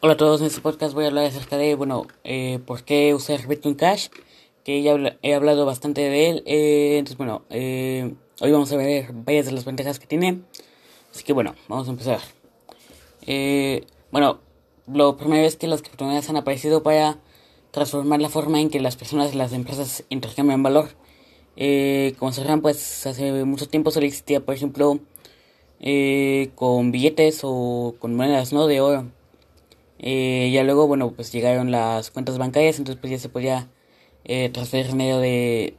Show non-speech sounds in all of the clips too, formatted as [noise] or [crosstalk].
Hola a todos, en este podcast voy a hablar acerca de, bueno, eh, por qué usar Bitcoin Cash, que ya he hablado bastante de él, eh, entonces bueno, eh, hoy vamos a ver varias de las ventajas que tiene, así que bueno, vamos a empezar. Eh, bueno, lo primero es que las criptomonedas han aparecido para transformar la forma en que las personas y las empresas intercambian valor. Eh, como sabrán, pues hace mucho tiempo solo existía, por ejemplo, con billetes o con monedas, ¿no? De oro. Eh, ya luego, bueno, pues llegaron las cuentas bancarias, entonces pues ya se podía eh, transferir medio de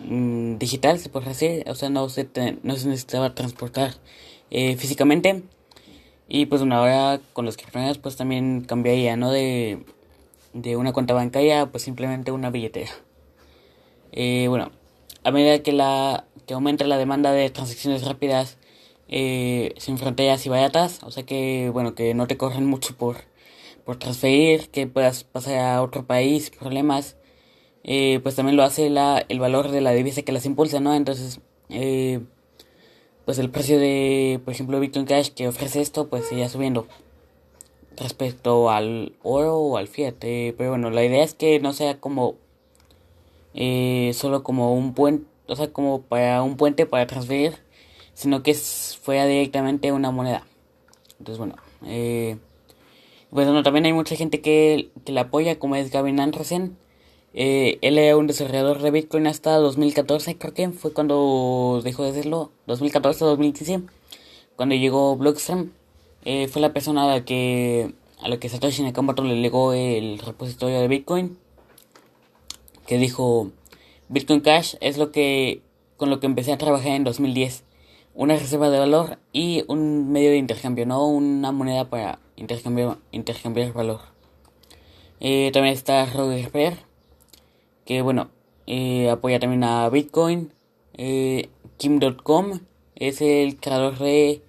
mm, digital, se puede decir, o sea, no se, no se necesitaba transportar eh, físicamente. Y pues bueno, ahora con los criptomonedas pues también cambiaría, ¿no? De, de una cuenta bancaria, pues simplemente una billetera. Eh, bueno, a medida que la que aumenta la demanda de transacciones rápidas eh, sin fronteras y baratas, o sea que bueno que no te corren mucho por por transferir, que puedas pasar a otro país, problemas, eh, pues también lo hace la, el valor de la divisa que las impulsa, ¿no? Entonces, eh, pues el precio de, por ejemplo, Bitcoin Cash que ofrece esto, pues sigue subiendo respecto al oro o al fiat. Eh, pero bueno, la idea es que no sea como eh, solo como un puente, o sea, como para un puente para transferir, sino que fuera directamente una moneda. Entonces, bueno, eh, pues bueno, también hay mucha gente que, que la apoya, como es Gavin Anderson. Eh, él era un desarrollador de Bitcoin hasta 2014, creo que fue cuando dejó de serlo, 2014-2015, cuando llegó Blockstream. Eh, fue la persona a la que, a la que Satoshi Nakamoto le legó el repositorio de Bitcoin, que dijo, Bitcoin Cash es lo que, con lo que empecé a trabajar en 2010 una reserva de valor y un medio de intercambio, no una moneda para intercambiar, intercambiar valor. Eh, también está Roger que bueno, eh, apoya también a Bitcoin. Eh, Kim.com es el creador de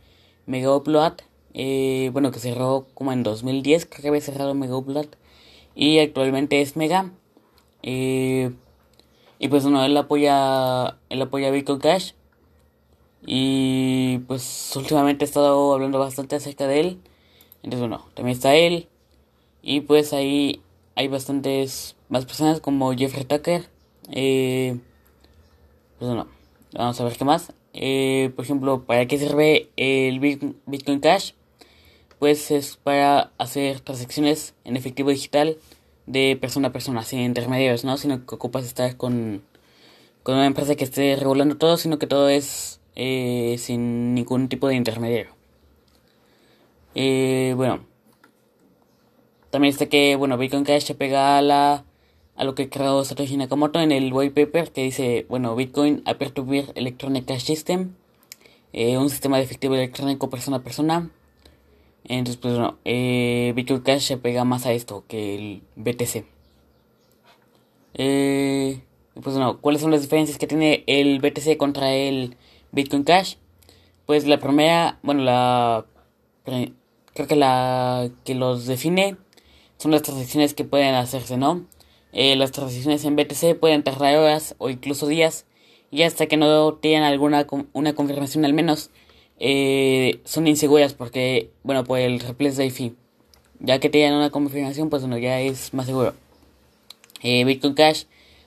Mega Upload, eh, bueno, que cerró como en 2010, creo que había cerrado Mega Upload, y actualmente es Mega. Y pues bueno, él apoya, él apoya Bitcoin Cash. Y pues últimamente he estado hablando bastante acerca de él. Entonces bueno, también está él. Y pues ahí hay bastantes más personas como Jeffrey Tucker. Eh, pues bueno, vamos a ver qué más. Eh, por ejemplo, ¿para qué sirve el Bitcoin Cash? Pues es para hacer transacciones en efectivo digital de persona a persona, sin intermediarios, ¿no? Sino que ocupas estar con, con una empresa que esté regulando todo, sino que todo es eh, sin ningún tipo de intermediario. Eh, bueno, también está que, bueno, Bitcoin Cash se pega a, la, a lo que creó Satoshi Nakamoto en el white paper que dice, bueno, Bitcoin a electronic cash system, eh, un sistema de efectivo electrónico persona a persona. Entonces, pues bueno, eh, Bitcoin Cash se pega más a esto que el BTC. Eh, pues bueno, ¿cuáles son las diferencias que tiene el BTC contra el Bitcoin Cash? Pues la primera, bueno, la creo que la que los define son las transacciones que pueden hacerse, ¿no? Eh, las transacciones en BTC pueden tardar horas o incluso días y hasta que no tengan alguna una confirmación al menos eh, son inseguras porque, bueno, por el replace fee. Ya que tengan una confirmación, pues bueno, ya es más seguro. Eh, Bitcoin Cash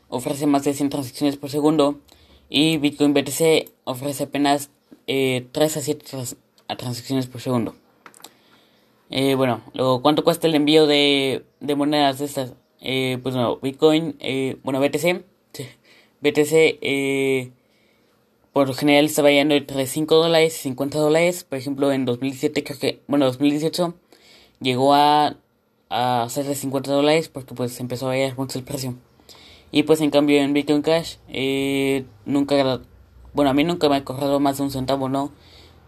ofrece más de 100 transacciones por segundo y Bitcoin BTC ofrece apenas eh, 3 a 7 trans transacciones por segundo. Eh, bueno, luego, ¿cuánto cuesta el envío de, de monedas de estas? Eh, pues bueno, Bitcoin, eh, bueno, BTC, BTC, eh, por lo general está variando entre 5 dólares y 50 dólares. Por ejemplo, en 2017, creo que, bueno, 2018 llegó a, a ser de 50 dólares porque pues empezó a variar mucho el precio. Y pues en cambio en Bitcoin Cash, eh, nunca, bueno, a mí nunca me ha cobrado más de un centavo, ¿no?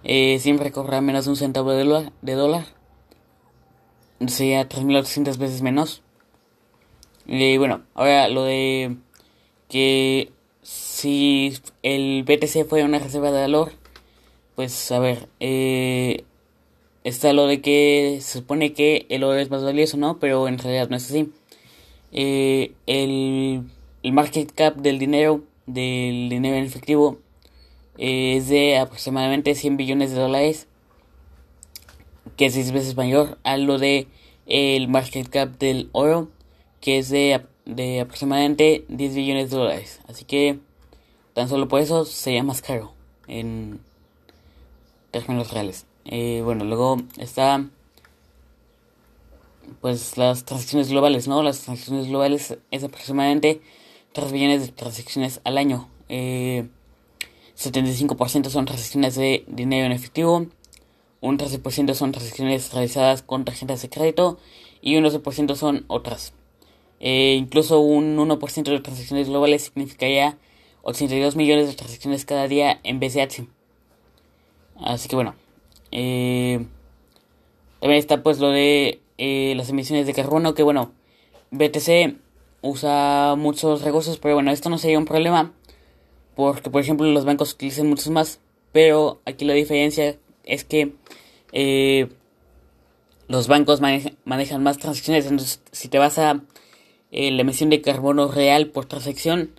Eh, siempre cobra menos de un centavo de dólar. De dólar. Sería 3.800 veces menos. Y bueno, ahora lo de que si el BTC fuera una reserva de valor, pues a ver, eh, está lo de que se supone que el oro es más valioso, ¿no? Pero en realidad no es así. Eh, el, el, market cap del dinero, del dinero en efectivo, eh, es de aproximadamente 100 billones de dólares, que es 6 veces mayor a lo de el market cap del oro, que es de, de aproximadamente 10 billones de dólares. Así que tan solo por eso sería más caro en términos reales. Eh, bueno, luego está pues las transacciones globales, ¿no? Las transacciones globales es aproximadamente 3 billones de transacciones al año. Eh, 75% son transacciones de dinero en efectivo, un 13% son transacciones realizadas con tarjetas de crédito y un 12% son otras. Eh, incluso un 1% de transacciones globales significaría 82 millones de transacciones cada día en BCH. Así que bueno. Eh, también está pues lo de eh, las emisiones de carbono, que bueno, BTC usa muchos recursos, pero bueno, esto no sería un problema, porque por ejemplo los bancos utilizan muchos más, pero aquí la diferencia es que eh, los bancos manejan más transacciones, entonces si te vas a eh, la emisión de carbono real por transacción,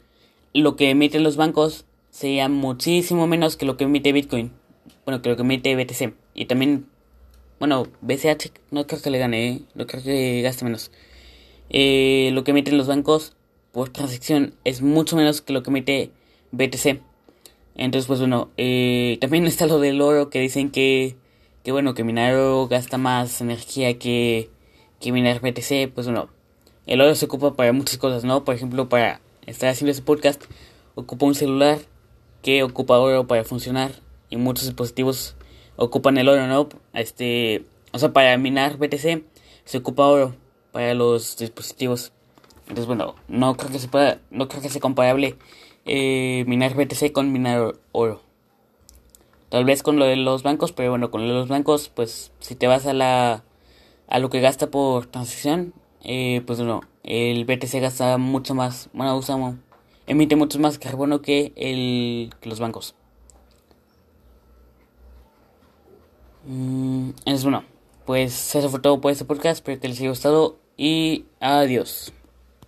lo que emiten los bancos sería muchísimo menos que lo que emite Bitcoin, bueno, que lo que emite BTC, y también bueno, BCH no creo que le gane, ¿eh? no creo que gaste menos. Eh, lo que emiten los bancos por transacción es mucho menos que lo que emite BTC. Entonces, pues bueno, eh, también [laughs] está lo del oro que dicen que, que bueno, que minar oro gasta más energía que, que minar BTC. Pues bueno, el oro se ocupa para muchas cosas, ¿no? Por ejemplo, para estar haciendo este podcast, ocupa un celular que ocupa oro para funcionar y muchos dispositivos ocupan el oro, ¿no? Este, o sea, para minar BTC se ocupa oro para los dispositivos. Entonces, bueno, no creo que se pueda, no creo que sea comparable eh, minar BTC con minar oro. Tal vez con lo de los bancos, pero bueno, con lo de los bancos, pues si te vas a la a lo que gasta por transacción, eh, pues bueno, el BTC gasta mucho más, bueno, usa, emite mucho más carbono que el que los bancos. Mm, es bueno, pues eso fue todo por este podcast. Espero que les haya gustado y adiós.